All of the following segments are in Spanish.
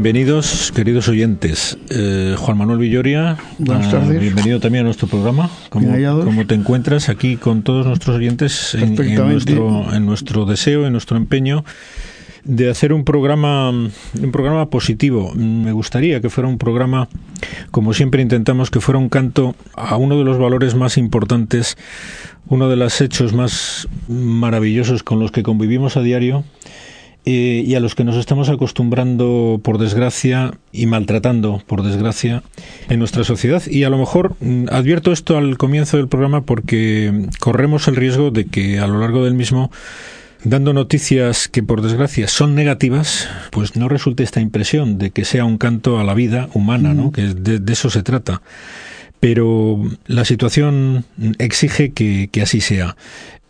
Bienvenidos, queridos oyentes. Eh, Juan Manuel Villoria, Buenas ah, tardes. bienvenido también a nuestro programa. ¿Cómo, te encuentras aquí con todos nuestros oyentes en, nuestro, en nuestro deseo, en nuestro empeño de hacer un programa, un programa positivo? Me gustaría que fuera un programa, como siempre intentamos, que fuera un canto a uno de los valores más importantes, uno de los hechos más maravillosos con los que convivimos a diario eh, y a los que nos estamos acostumbrando por desgracia y maltratando por desgracia en nuestra sociedad y a lo mejor mm, advierto esto al comienzo del programa porque corremos el riesgo de que a lo largo del mismo dando noticias que por desgracia son negativas, pues no resulte esta impresión de que sea un canto a la vida humana, ¿no? Que de, de eso se trata. Pero la situación exige que, que así sea.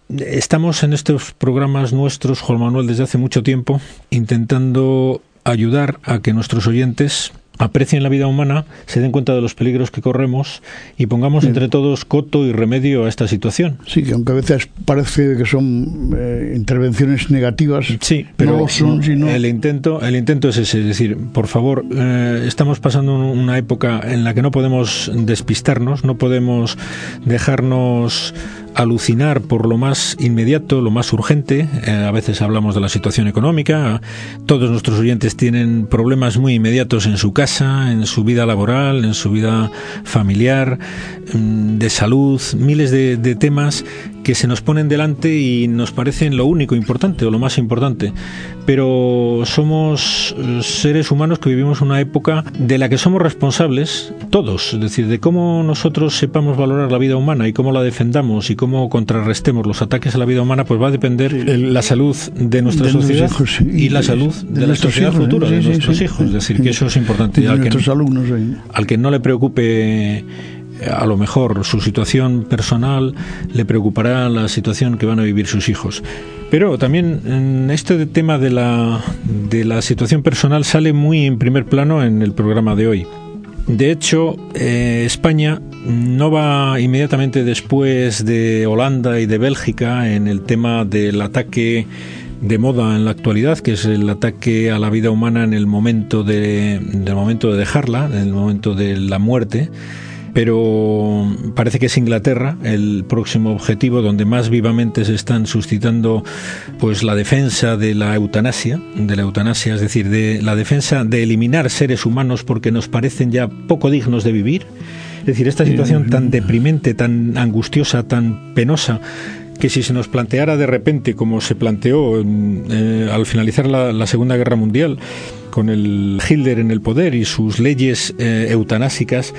Estamos en estos programas nuestros, Juan Manuel, desde hace mucho tiempo, intentando ayudar a que nuestros oyentes aprecien la vida humana, se den cuenta de los peligros que corremos y pongamos entre todos coto y remedio a esta situación. Sí, que aunque a veces parece que son eh, intervenciones negativas, Sí, pero no son, sino el intento, el intento es ese, es decir, por favor, eh, estamos pasando un- una época en la que no podemos despistarnos, no podemos dejarnos alucinar por lo más inmediato, lo más urgente. Eh, a veces hablamos de la situación económica. Todos nuestros oyentes tienen problemas muy inmediatos en su casa, en su vida laboral, en su vida familiar, mm, de salud, miles de, de temas que se nos ponen delante y nos parecen lo único importante o lo más importante. Pero somos eh, seres humanos que vivimos una época de la que somos responsables todos, es decir, de cómo nosotros sepamos valorar la vida humana y cómo la defendamos y cómo contrarrestemos los ataques a la vida humana, pues va a depender la salud de nuestra De sociedad hijos, sí, y la salud de de, la sociedad hijos, ¿eh? futura, Sí, de nuestros sí. hijos. Es decir, que eso es importante. y Al que- alumnos. al que no le preocupe a lo mejor su situación personal, le preocupará la situación que van a vivir sus hijos. Pero también en este tema de la, de la situación personal sale muy en primer plano en el programa de hoy. De hecho, eh, España no va inmediatamente después de Holanda y de Bélgica en el tema del ataque de moda en la actualidad, que es el ataque a la vida humana en el momento de, del momento de dejarla, en el momento de la muerte. Pero parece que es Inglaterra el próximo objetivo donde más vivamente se están suscitando pues la defensa de la eutanasia, de la eutanasia, es decir, de la defensa de eliminar seres humanos porque nos parecen ya poco dignos de vivir. Es decir, esta situación tan deprimente, tan angustiosa, tan penosa, que si se nos planteara de repente, como se planteó eh, al finalizar la, la Segunda Guerra Mundial, con el Hitler en el poder y sus leyes eh, eutanásicas,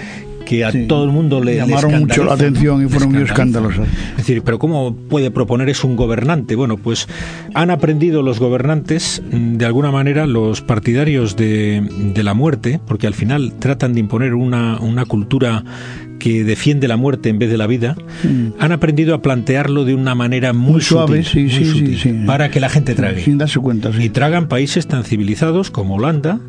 que a Sí. todo el mundo le Llamaron mucho la atención y fueron muy escandalosas. Es decir, pero ¿cómo puede proponer eso un gobernante? Bueno, pues han aprendido los gobernantes, mm, de alguna manera, los partidarios de, de la muerte, porque al final tratan de imponer una, una cultura que defiende la muerte en vez de la vida, han aprendido a plantearlo de una manera muy, Mm. Muy suave, sutil, sí, muy sí, sí, sutil, sí. para que la gente trague. Sin darse cuenta. Y tragan países tan civilizados como Holanda,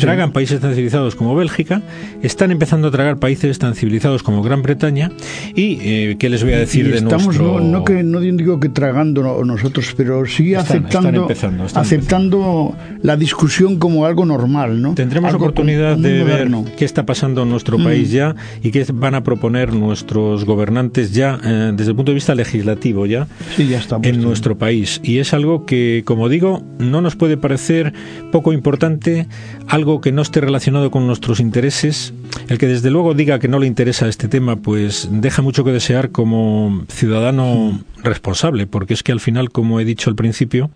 tragan países tan civilizados como Bélgica, están empezando a tragar países tan civilizados como Gran Bretaña y eh, qué les voy a decir Y de estamos nuestro no, no que no digo que tragando no- nosotros pero sí Están- aceptando están empezando, están aceptando la discusión como algo normal no Tendremos Algo oportunidad de muy ver moderno. qué está pasando en nuestro Mm. país ya y qué van a proponer nuestros gobernantes ya eh, desde el punto de vista legislativo ya sí ya está en nuestro país. Y es algo que, como digo, no nos puede parecer poco importante, algo que no esté relacionado con nuestros intereses. El que desde luego diga que no le interesa este tema, pues deja mucho que desear como ciudadano responsable, porque es que al final, como he dicho al principio,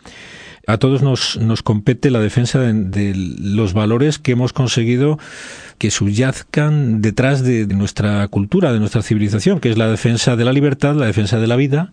a todos nos, nos compete la defensa de, los valores que hemos conseguido que subyazcan detrás de nuestra cultura, de nuestra civilización, que es la defensa de la libertad, la defensa de la vida,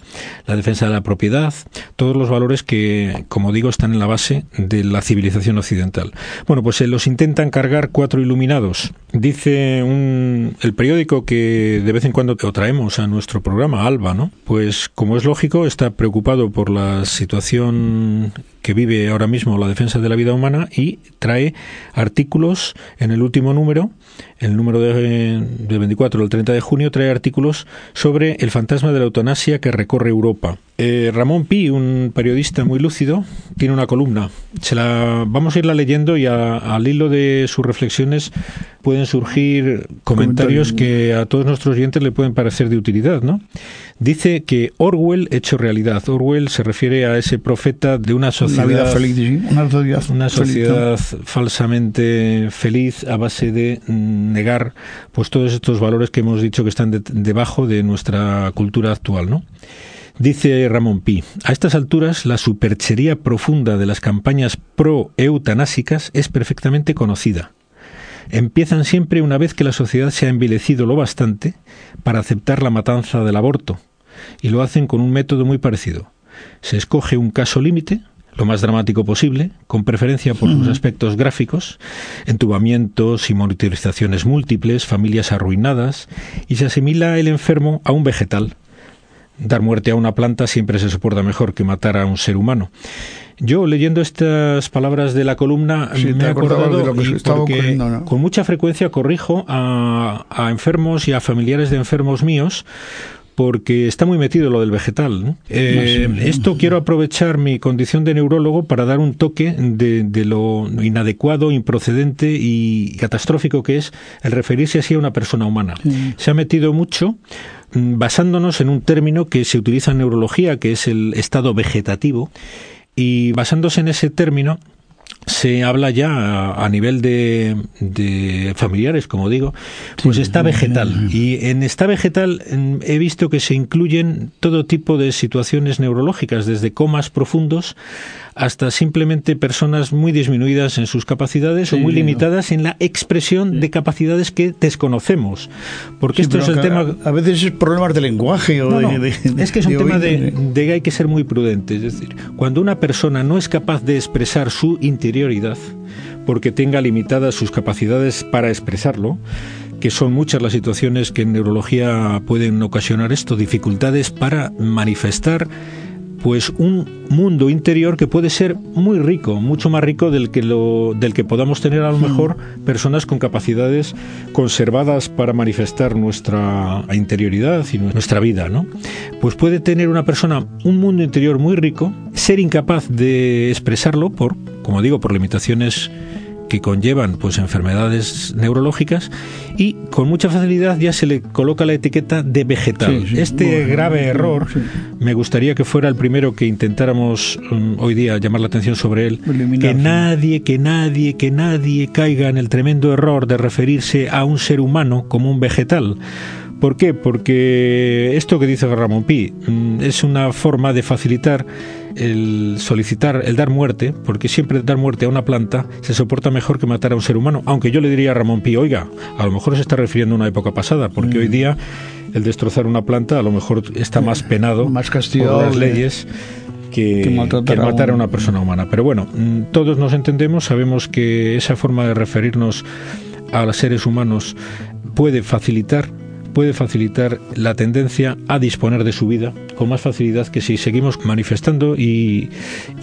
la defensa de la propiedad, todos los valores que, como digo, están en la base de la civilización occidental. Bueno, pues se los intentan cargar cuatro iluminados. Dice un, el periódico que de vez en cuando traemos a nuestro programa, Alba, ¿no? Pues como es lógico, está preocupado por la situación que vive ahora mismo la defensa de la vida humana y trae artículos en el último número el número de, del 24 del 30 de junio, trae artículos sobre el fantasma de la eutanasia que recorre Europa. Eh, Ramón Pi, un periodista muy lúcido, tiene una columna. Se la vamos a irla leyendo y al hilo de sus reflexiones pueden surgir comentarios que a todos nuestros oyentes le pueden parecer de utilidad, ¿no? Dice que Orwell hecho realidad. Orwell se refiere a ese profeta de una sociedad feliz, una sociedad, una sociedad falsamente feliz a base de negar pues todos estos valores que hemos dicho que están debajo de nuestra cultura actual, ¿no? Dice Ramón Pi, a estas alturas la superchería profunda de las campañas pro-eutanásicas es perfectamente conocida. Empiezan siempre una vez que la sociedad se ha envilecido lo bastante para aceptar la matanza del aborto, y lo hacen con un método muy parecido. Se escoge un caso límite, lo más dramático posible, con preferencia por sus aspectos gráficos, entubamientos y monitorizaciones múltiples, familias arruinadas, y se asimila el enfermo a un vegetal, dar muerte a una planta siempre se soporta mejor que matar a un ser humano. Yo leyendo estas palabras de la columna me he acordado de lo que porque con mucha frecuencia corrijo a, a enfermos y a familiares de enfermos míos porque está muy metido lo del vegetal. Eh, esto quiero aprovechar mi condición de neurólogo para dar un toque de, de, lo inadecuado, improcedente y catastrófico que es el referirse así a una persona humana. Se ha metido mucho Mm, basándonos en un término que se utiliza en neurología, que es el estado vegetativo, y basándose en ese término, se habla ya a, nivel de, de, familiares, como digo, pues está vegetal. Y en esta vegetal mm, he visto que se incluyen todo tipo de situaciones neurológicas, desde comas profundos hasta simplemente personas muy disminuidas en sus capacidades o muy limitadas en la expresión de capacidades que desconocemos. Porque esto es el tema. A veces es problemas de lenguaje o Es que es un tema de, de que hay que ser muy prudente. Es decir, cuando una persona no es capaz de expresar su interioridad, porque tenga limitadas sus capacidades para expresarlo, que son muchas las situaciones que en neurología pueden ocasionar esto, dificultades para manifestar pues un mundo interior que puede ser muy rico, mucho más rico del que lo del que podamos tener a lo mejor personas con capacidades conservadas para manifestar nuestra interioridad y nuestra vida, ¿no? Pues puede tener una persona un mundo interior muy rico, ser incapaz de expresarlo por, como digo, por limitaciones que conllevan pues enfermedades neurológicas y con mucha facilidad ya se le coloca la etiqueta de vegetal. este grave error me gustaría que fuera el primero que intentáramos mm, hoy día llamar la atención sobre él, que nadie, que nadie, que nadie caiga en el tremendo error de referirse a un ser humano como un vegetal. ¿Por qué? Porque esto que dice Ramón Pi mm, es una forma de facilitar el solicitar, el dar muerte, porque siempre dar muerte a una planta se soporta mejor que matar a un ser humano. Aunque yo le diría a Ramón Pi, oiga, a lo mejor se está refiriendo a una época pasada, porque hoy mm. día el destrozar una planta a lo mejor está más penado más castigado por las leyes. Que, matar a una persona humana. Pero bueno, mm, todos nos entendemos, sabemos que esa forma de referirnos a los seres humanos puede facilitar puede facilitar la tendencia a disponer de su vida con más facilidad que si seguimos manifestando y,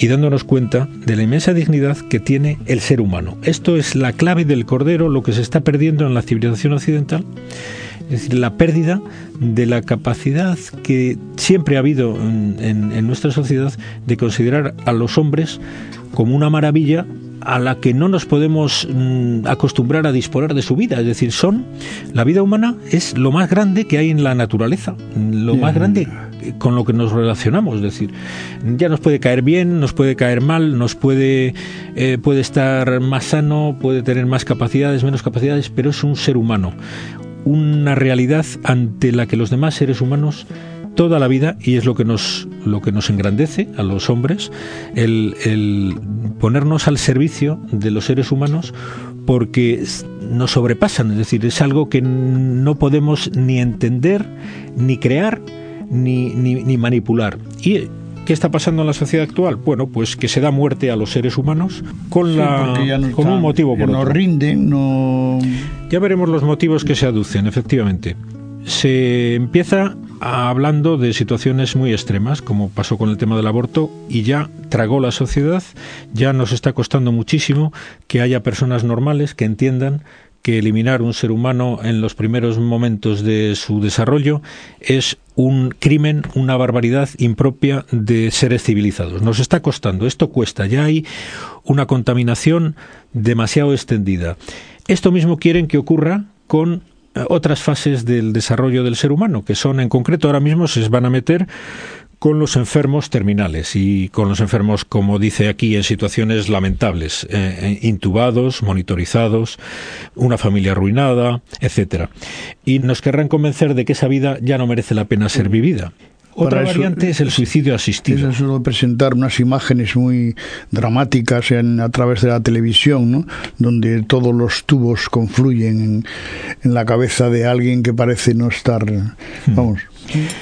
dándonos cuenta de la inmensa dignidad que tiene el ser humano. Esto es la clave del cordero, lo que se está perdiendo en la civilización occidental es decir, la pérdida de la capacidad que siempre ha habido en, nuestra sociedad de considerar a los hombres como una maravilla a la que no nos podemos mm, acostumbrar a disponer de su vida. Es decir, son la vida humana es lo más grande que hay en la naturaleza, lo más grande con lo que nos relacionamos. Es decir, ya nos puede caer bien, nos puede caer mal, nos puede eh, puede estar más sano, puede tener más capacidades, menos capacidades, pero es un ser humano, una realidad ante la que los demás seres humanos toda la vida y es lo que nos lo que nos engrandece a los hombres el, ponernos al servicio de los seres humanos porque nos sobrepasan. Es decir es algo que no podemos ni entender ni crear ni, ni, manipular ¿Qué está pasando en la sociedad actual? Bueno, pues que se da muerte a los seres humanos con, la, con un motivo por no rinden, no... Ya veremos los motivos que se aducen, efectivamente. Se empieza hablando de situaciones muy extremas, como pasó con el tema del aborto, y ya tragó la sociedad, ya nos está costando muchísimo que haya personas normales que entiendan que eliminar un ser humano en los primeros momentos de su desarrollo es un crimen, una barbaridad impropia de seres civilizados. Nos está costando, esto cuesta, ya hay una contaminación demasiado extendida. Esto mismo quieren que ocurra con eh, otras fases del desarrollo del ser humano, que son en concreto ahora mismo se van a meter con los enfermos terminales y con los enfermos, como dice aquí, en situaciones lamentables, eh, eh, intubados, monitorizados, una familia arruinada, etcétera. Y nos querrán convencer de que esa vida ya no merece la pena ser vivida. Otra variante es el suicidio asistido. Es eso de presentar unas imágenes muy dramáticas en, a través de la televisión, ¿no? donde todos los tubos confluyen en, en la cabeza de alguien que parece no estar, hmm.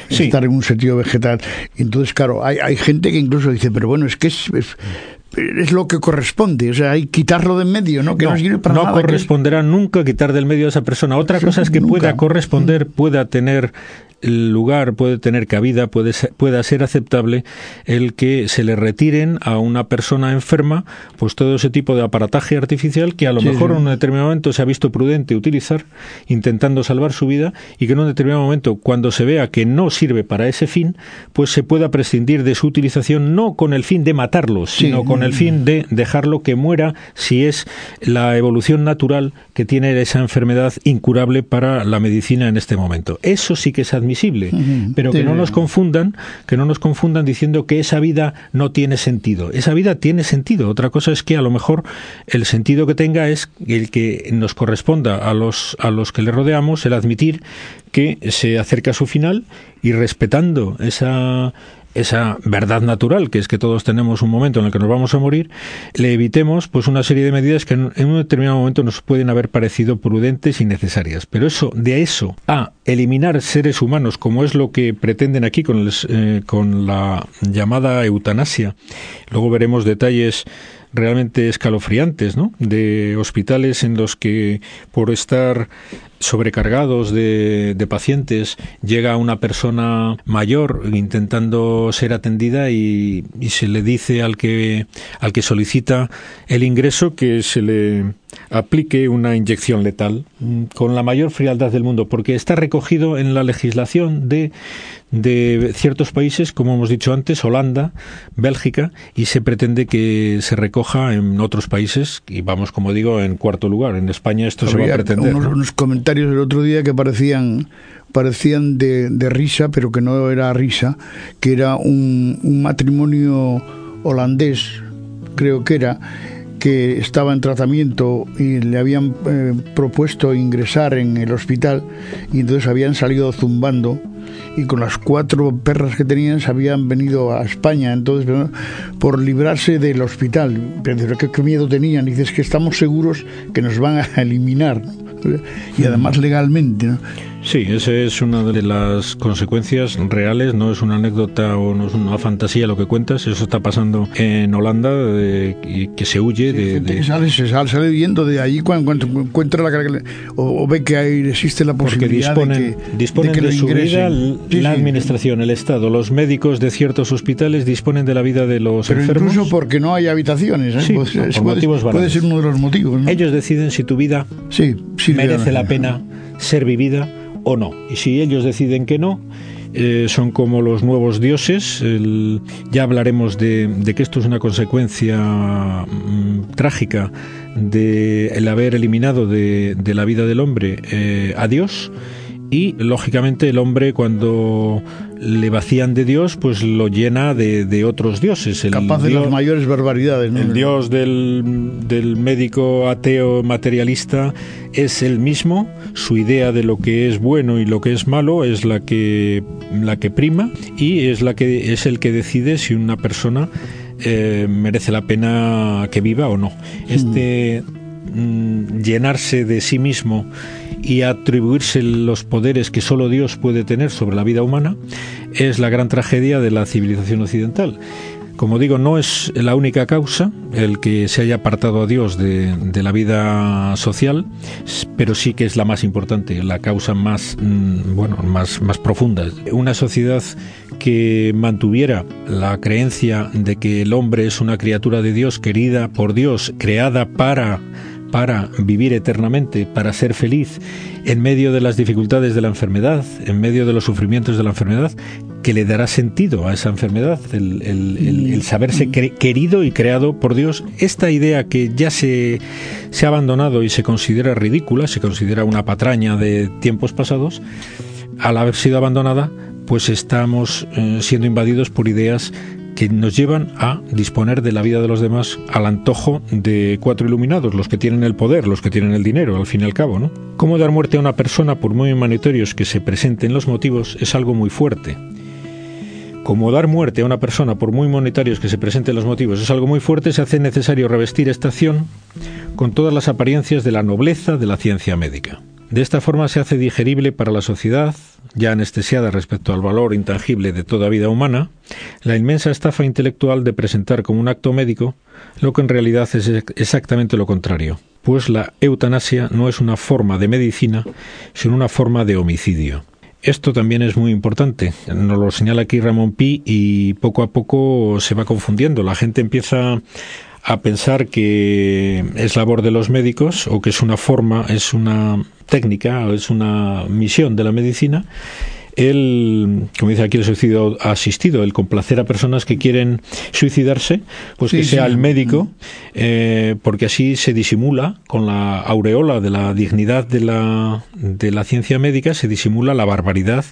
Estar en un sentido vegetal. entonces, claro, hay, hay gente que incluso dice, pero bueno, es que es, es lo que corresponde, o sea, hay quitarlo de en medio, ¿no? Que no, no, no corresponderá nunca quitar del medio a esa persona. Otra cosa es que pueda corresponder, pueda tener el lugar puede tener cabida, puede ser, pueda ser aceptable el que se le retiren a una persona enferma pues todo ese tipo de aparataje artificial que a lo mejor en un determinado momento se ha visto prudente utilizar intentando salvar su vida y que en un determinado momento cuando se vea que no sirve para ese fin pues se pueda prescindir de su utilización no con el fin de matarlo sino con el fin de dejarlo que muera si es la evolución natural que tiene esa enfermedad incurable para la medicina en este momento. Eso sí que es pero que no nos confundan, que no nos confundan diciendo que esa vida no tiene sentido. Esa vida tiene sentido. Otra cosa es que a lo mejor el sentido que tenga es el que nos corresponda a los a los que le rodeamos el admitir que se acerca a su final y respetando esa esa verdad natural, que es que todos tenemos un momento en el que nos vamos a morir, le evitemos pues una serie de medidas que en, un determinado momento nos pueden haber parecido prudentes y necesarias. Pero eso, de eso a eliminar seres humanos, como es lo que pretenden aquí con, eh, con la llamada eutanasia, luego veremos detalles realmente escalofriantes, ¿no? De hospitales en los que por estar sobrecargados de, de, pacientes llega una persona mayor intentando ser atendida y, y, se le dice al que al que solicita el ingreso que se le aplique una inyección letal mm, con la mayor frialdad del mundo porque está recogido en la legislación de de ciertos países, como hemos dicho antes, Holanda, Bélgica, y se pretende que se recoja en otros países, y vamos, como digo, en cuarto lugar. En España esto se va a pretender. Unos, unos comentarios el otro día que parecían parecían de, de, risa, pero que no era risa, que era un, un matrimonio holandés, creo que era, que estaba en tratamiento y le habían eh, propuesto ingresar en el hospital y entonces habían salido zumbando y con las cuatro perras que tenían se habían venido a España, entonces por librarse del hospital. Pero qué, miedo tenían, dices que estamos seguros que nos van a eliminar y además legalmente. Sí, esa es una de las consecuencias reales, no es una anécdota o no es una fantasía lo que cuentas, eso está pasando en Holanda y que se huye de... de... Sale, se sale, sale de allí cuando, encuentra la o, o, ve que ahí existe la posibilidad disponen, de que, disponen de, que de su vida sí, la administración, el Estado, los médicos de ciertos hospitales disponen de la vida de los Pero enfermos. incluso porque no hay habitaciones, ¿eh? sí, puede, por puede, motivos puede ser uno de los motivos. ¿no? Ellos deciden si tu vida merece la pena ser vivida o no. Y si ellos deciden que no, eh, son como los nuevos dioses. Ya hablaremos de, que esto es una consecuencia mmm, trágica de el haber eliminado de, de la vida del hombre eh, a Dios. Y lógicamente el hombre cuando le vacían de Dios, pues lo llena de, de otros dioses. El Capaz de dios, las mayores barbaridades. ¿no? El dios del, del, médico ateo materialista es el mismo, su idea de lo que es bueno y lo que es malo es la que, la que prima y es, la que, es el que decide si una persona eh, merece la pena que viva o no. Este mm, llenarse de sí mismo y atribuirse los poderes que solo Dios puede tener sobre la vida humana es la gran tragedia de la civilización occidental. Como digo, no es la única causa el que se haya apartado a Dios de, la vida social, pero sí que es la más importante, la causa más, bueno, más, más profunda. Una sociedad que mantuviera la creencia de que el hombre es una criatura de Dios, querida por Dios, creada para para vivir eternamente, para ser feliz en medio de las dificultades de la enfermedad, en medio de los sufrimientos de la enfermedad, que le dará sentido a esa enfermedad, el, saberse querido y creado por Dios. Esta idea que ya se, se ha abandonado y se considera ridícula, se considera una patraña de tiempos pasados, al haber sido abandonada, pues estamos eh, siendo invadidos por ideas que nos llevan a disponer de la vida de los demás al antojo de cuatro iluminados, los que tienen el poder, los que tienen el dinero, al fin y al cabo, ¿no? Cómo dar muerte a una persona por muy humanitorios que se presenten los motivos es algo muy fuerte. Como dar muerte a una persona por muy monetarios que se presenten los motivos es algo muy fuerte, se hace necesario revestir esta acción con todas las apariencias de la nobleza de la ciencia médica. De esta forma se hace digerible para la sociedad, ya anestesiada respecto al valor intangible de toda vida humana, la inmensa estafa intelectual de presentar como un acto médico lo que en realidad es exactamente lo contrario, pues la eutanasia no es una forma de medicina, sino una forma de homicidio. Esto también es muy importante, nos lo señala aquí Ramón Pi y poco a poco se va confundiendo. La gente empieza a pensar que es labor de los médicos o que es una forma, es una técnica o es una misión de la medicina el, como dice aquí, el suicidio asistido, el complacer a personas que quieren suicidarse, pues que sea el médico, eh, porque así se disimula con la aureola de la dignidad de la, de la ciencia médica, se disimula la barbaridad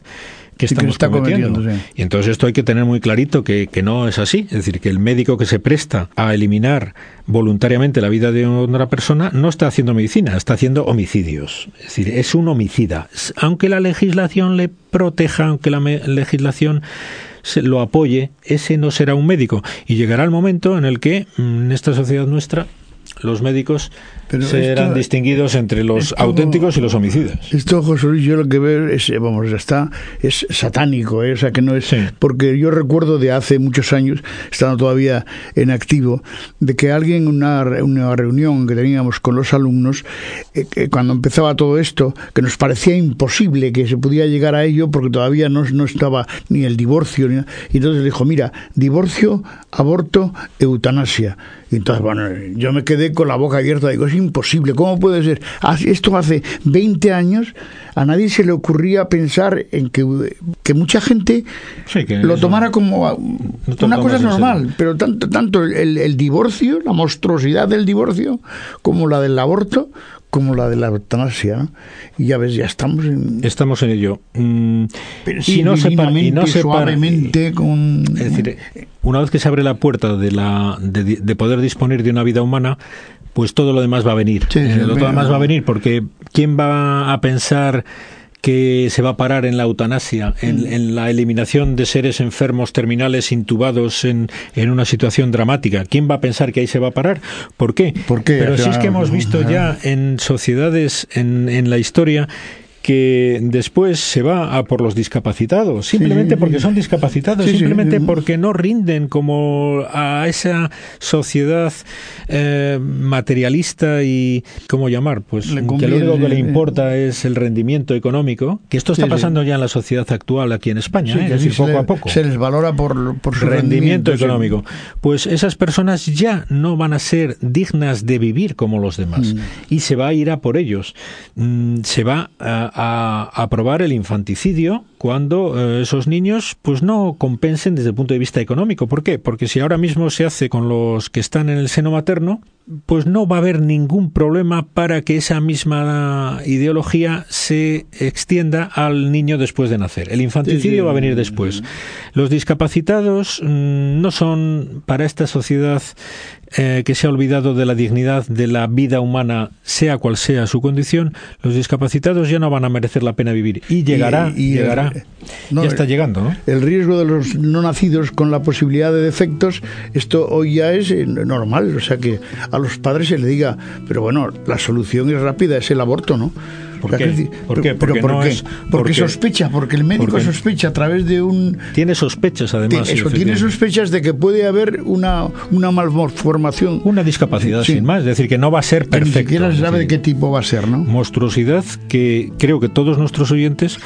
que estamos cometiendo. Y entonces esto hay que tener muy clarito que, que, no es así. Es decir, que el médico que se presta a eliminar voluntariamente la vida de una persona no está haciendo medicina, está haciendo homicidios. Es decir, es un homicida. Aunque la legislación le proteja, aunque la legislación se lo apoye, ese no será un médico. Y llegará el momento en el que mm, en esta sociedad nuestra los médicos serán distinguidos entre los auténticos y los homicidas. Esto, José Luis, yo lo que veo es, vamos, está, es satánico, ¿eh? o sea, que no es... Porque yo recuerdo de hace muchos años, estando todavía en activo, de que alguien en una, una reunión que teníamos con los alumnos, eh, cuando empezaba todo esto, que nos parecía imposible que se pudiera llegar a ello porque todavía no, no estaba ni el divorcio, ni, y entonces dijo, mira, divorcio, aborto, eutanasia. Y entonces, bueno, yo me quedé con la boca abierta, digo, imposible, ¿cómo puede ser? Esto hace 20 años, a nadie se le ocurría pensar en que, que mucha gente lo tomara como una cosa normal, pero tanto, tanto el, el divorcio, la monstruosidad del divorcio, como la del aborto, como la de la eutanasia. Y ya ves, ya estamos en... Estamos en ello. Mm, y no se y no suavemente, con... Es decir, una vez que se abre la puerta de, la, de, poder disponer de una vida humana, pues todo lo demás va a venir. Eh, lo demás va a venir porque ¿quién va a pensar que se va a parar en la eutanasia, mm. en, la eliminación de seres enfermos terminales intubados en, en, una situación dramática. ¿Quién va a pensar que ahí se va a parar? ¿Por qué? ¿Por qué? Pero si es que hemos visto ya en sociedades en, en la historia que después se va a por los discapacitados, simplemente porque son discapacitados, simplemente porque no rinden como a esa sociedad eh, materialista y, ¿cómo llamar? Pues que lo único que le importa es el rendimiento económico, que esto está pasando ya en la sociedad actual aquí en España, ¿eh? es decir, poco a poco. Se les valora por, por su rendimiento, económico. Pues esas personas ya no van a ser dignas de vivir como los demás mm. y se va a ir a por ellos. Mm, se va a a aprobar el infanticidio cuando eh, esos niños pues no compensen desde el punto de vista económico. ¿Por qué? Porque si ahora mismo se hace con los que están en el seno materno, pues no va a haber ningún problema para que esa misma ideología se extienda al niño después de nacer. El infanticidio va a venir después. Los discapacitados mm, no son para esta sociedad eh, que se ha olvidado de la dignidad de la vida humana, sea cual sea su condición, los discapacitados ya no van a merecer la pena vivir. Y llegará, y, llegará. ya está llegando, ¿no? El riesgo de los no nacidos con la posibilidad de defectos, esto hoy ya es eh, normal. O sea que a los padres se le diga, pero bueno, la solución es rápida, es el aborto, ¿no? ¿Por qué? Porque, porque sospecha, porque el médico sospecha a través de un... Tiene sospechas, además. Eso, tiene sospechas de que puede haber una, una malformación. Una discapacidad, sin más. Es decir, que no va a ser perfecto. ni siquiera se sabe de qué tipo va a ser, ¿no? Monstruosidad que creo que todos nuestros oyentes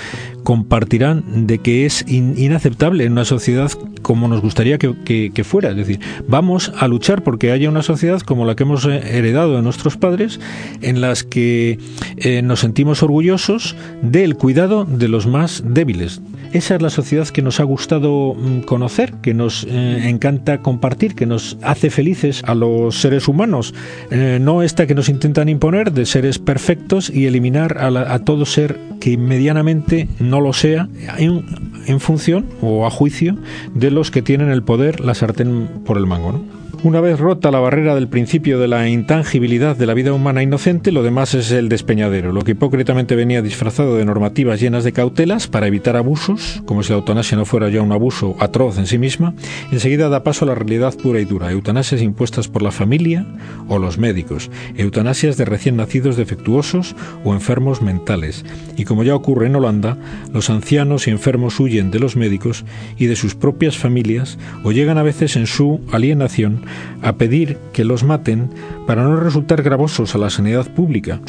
compartirán de que es inaceptable en una sociedad como nos gustaría que, fuera. Es decir, vamos a luchar porque haya una sociedad como la que hemos heredado de nuestros padres, en las que eh, nos sentimos orgullosos del cuidado de los más débiles. Esa es la sociedad que nos ha gustado mm, conocer, que nos eh, encanta compartir, que nos hace felices a los seres humanos. Eh, no esta que nos intentan imponer de seres perfectos y eliminar a, todo ser que medianamente no lo sea en, en función o a juicio de los que tienen el poder, la sartén por el mango. ¿no? Una vez rota la barrera del principio de la intangibilidad de la vida humana inocente, lo demás es el despeñadero, lo que hipócritamente venía disfrazado de normativas llenas de cautelas para evitar abusos, como si la eutanasia no fuera ya un abuso atroz en sí misma, enseguida da paso a la realidad pura y dura, eutanasias impuestas por la familia o los médicos, eutanasias de recién nacidos defectuosos o enfermos mentales. Y como ya ocurre en Holanda, los ancianos y enfermos huyen de los médicos y de sus propias familias o llegan a veces en su alienación a pedir que los maten para no resultar gravosos a la sanidad pública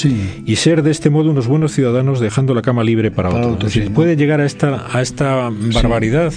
y ser de este modo unos buenos ciudadanos dejando la cama libre para, otros. puede llegar a esta, a esta barbaridad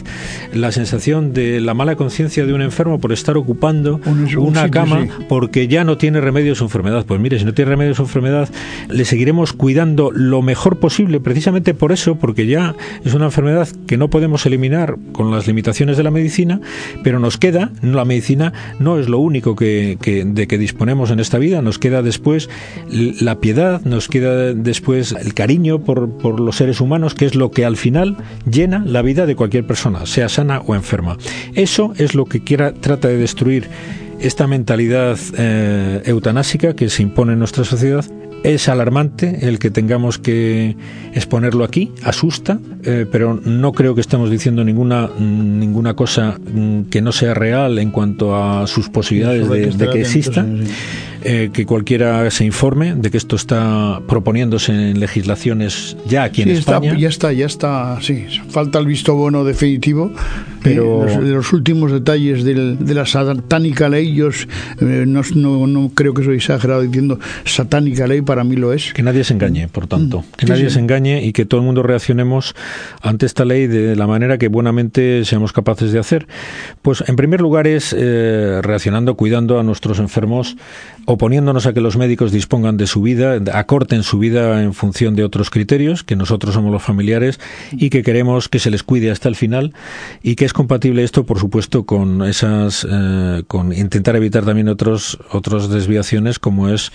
la sensación de la mala conciencia de un enfermo por estar ocupando una cama porque ya no tiene remedio su enfermedad. Pues mire, si no tiene remedio su enfermedad, le seguiremos cuidando lo mejor posible, precisamente por eso, porque ya es una enfermedad que no podemos eliminar con las limitaciones de la medicina, pero nos queda, la medicina no es lo único que, de que disponemos en esta vida, nos queda después la piedad, nos queda después el cariño por, por los seres humanos, que es lo que al final llena la vida de cualquier persona, sea sana o enferma. Eso es lo que quiera, trata de destruir esta mentalidad eh, eutanásica que se impone en nuestra sociedad es alarmante el que tengamos que exponerlo aquí, asusta, eh, pero no creo que estemos diciendo ninguna, ninguna cosa mm, que no sea real en cuanto a sus posibilidades de, que exista. Eh, que cualquiera se informe de que esto está proponiéndose en legislaciones ya aquí en España. ya está, ya está, sí. Falta el visto bueno definitivo, pero de los últimos detalles de la satánica ley, yo eh, no, no, creo que soy exagerado diciendo satánica ley, para mí lo es. Que nadie se engañe, por tanto, mm, que nadie se engañe y que todo el mundo reaccionemos ante esta ley de la manera que buenamente seamos capaces de hacer. Pues en primer lugar es eh, reaccionando, cuidando a nuestros enfermos oponiéndonos a que los médicos dispongan de su vida, acorten su vida en función de otros criterios, que nosotros somos los familiares y que queremos que se les cuide hasta el final. Y que es compatible esto, por supuesto, con esas, eh, con intentar evitar también otros, otras desviaciones como es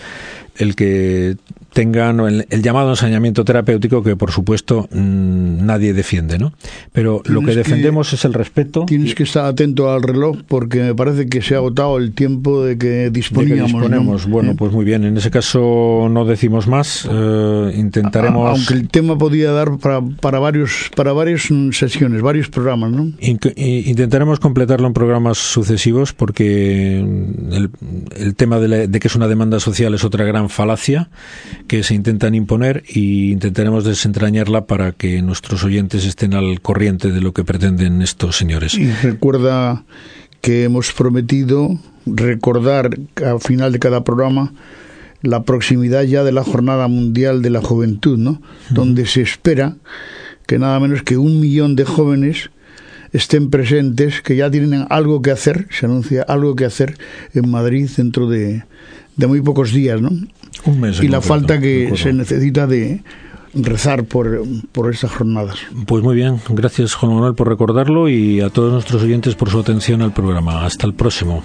el que tengan el, llamado ensañamiento terapéutico que por supuesto mm, nadie defiende, ¿no? Pero lo que defendemos es el respeto. Tienes que estar atento al reloj porque me parece que se ha agotado el tiempo de que disponíamos. Bueno, ¿Eh? pues muy bien. En ese caso no decimos más. Eh, intentaremos. Aunque el tema podía dar para, para varios para varias sesiones, varios programas, ¿no? intentaremos completarlo en programas sucesivos porque el, el tema de, de que es una demanda social es otra gran falacia que se intentan imponer y intentaremos desentrañarla para que nuestros oyentes estén al corriente de lo que pretenden estos señores. Y recuerda que hemos prometido recordar al final de cada programa la proximidad ya de la Jornada Mundial de la Juventud, ¿no? Donde se espera que nada menos que un millón de jóvenes estén presentes, que ya tienen algo que hacer, se anuncia algo que hacer en Madrid dentro de, de muy pocos días, ¿no? Y la falta que se necesita de rezar por, por estas jornadas. Pues muy bien, gracias Juan Manuel por recordarlo y a todos nuestros oyentes por su atención al programa. Hasta el próximo.